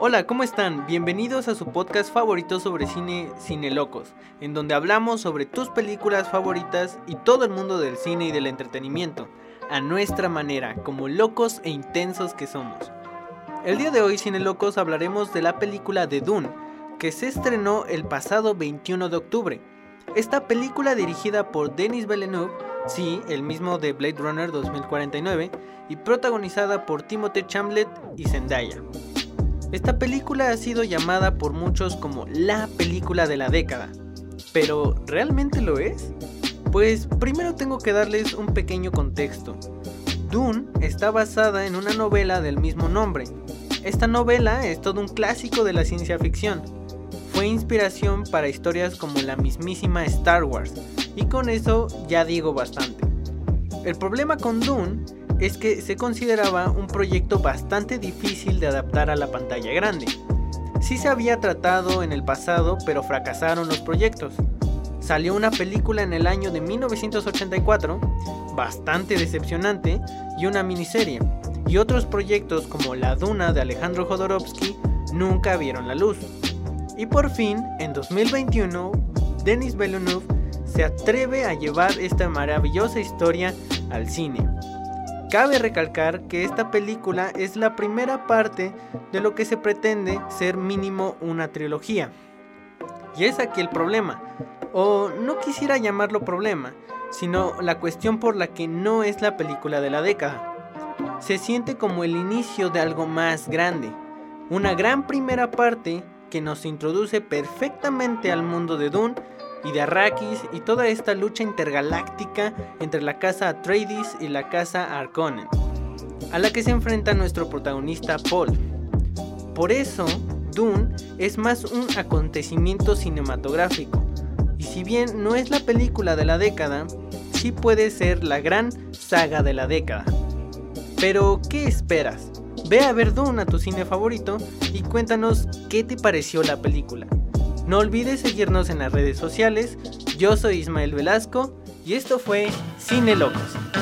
Hola, ¿cómo están? Bienvenidos a su podcast favorito sobre cine, Cine Locos, en donde hablamos sobre tus películas favoritas y todo el mundo del cine y del entretenimiento, a nuestra manera, como locos e intensos que somos. El día de hoy, Cine Locos, hablaremos de la película de Dune, que se estrenó el pasado 21 de octubre. Esta película dirigida por Denis Villeneuve, sí, el mismo de Blade Runner 2049, y protagonizada por Timothée Chalamet y Zendaya. Esta película ha sido llamada por muchos como la película de la década. ¿Pero realmente lo es? Pues primero tengo que darles un pequeño contexto. Dune está basada en una novela del mismo nombre. Esta novela es todo un clásico de la ciencia ficción. Fue inspiración para historias como la mismísima Star Wars, y con eso ya digo bastante. El problema con Dune es que se consideraba un proyecto bastante difícil de adaptar a la pantalla grande. Sí se había tratado en el pasado, pero fracasaron los proyectos. Salió una película en el año de 1984, bastante decepcionante, y una miniserie. Y otros proyectos como La Duna de Alejandro Jodorowsky nunca vieron la luz. Y por fin, en 2021, Denis Villeneuve se atreve a llevar esta maravillosa historia al cine. Cabe recalcar que esta película es la primera parte de lo que se pretende ser mínimo una trilogía. Y es aquí el problema, o no quisiera llamarlo problema, sino la cuestión por la que no es la película de la década. Se siente como el inicio de algo más grande, una gran primera parte que nos introduce perfectamente al mundo de Dune y de Arrakis y toda esta lucha intergaláctica entre la casa Atreides y la casa Harkonnen, a la que se enfrenta nuestro protagonista Paul. Por eso, Dune es más un acontecimiento cinematográfico, y si bien no es la película de la década, sí puede ser la gran saga de la década. Pero, ¿qué esperas? Ve a ver a tu cine favorito y cuéntanos qué te pareció la película. No olvides seguirnos en las redes sociales. Yo soy Ismael Velasco y esto fue Cine Locos.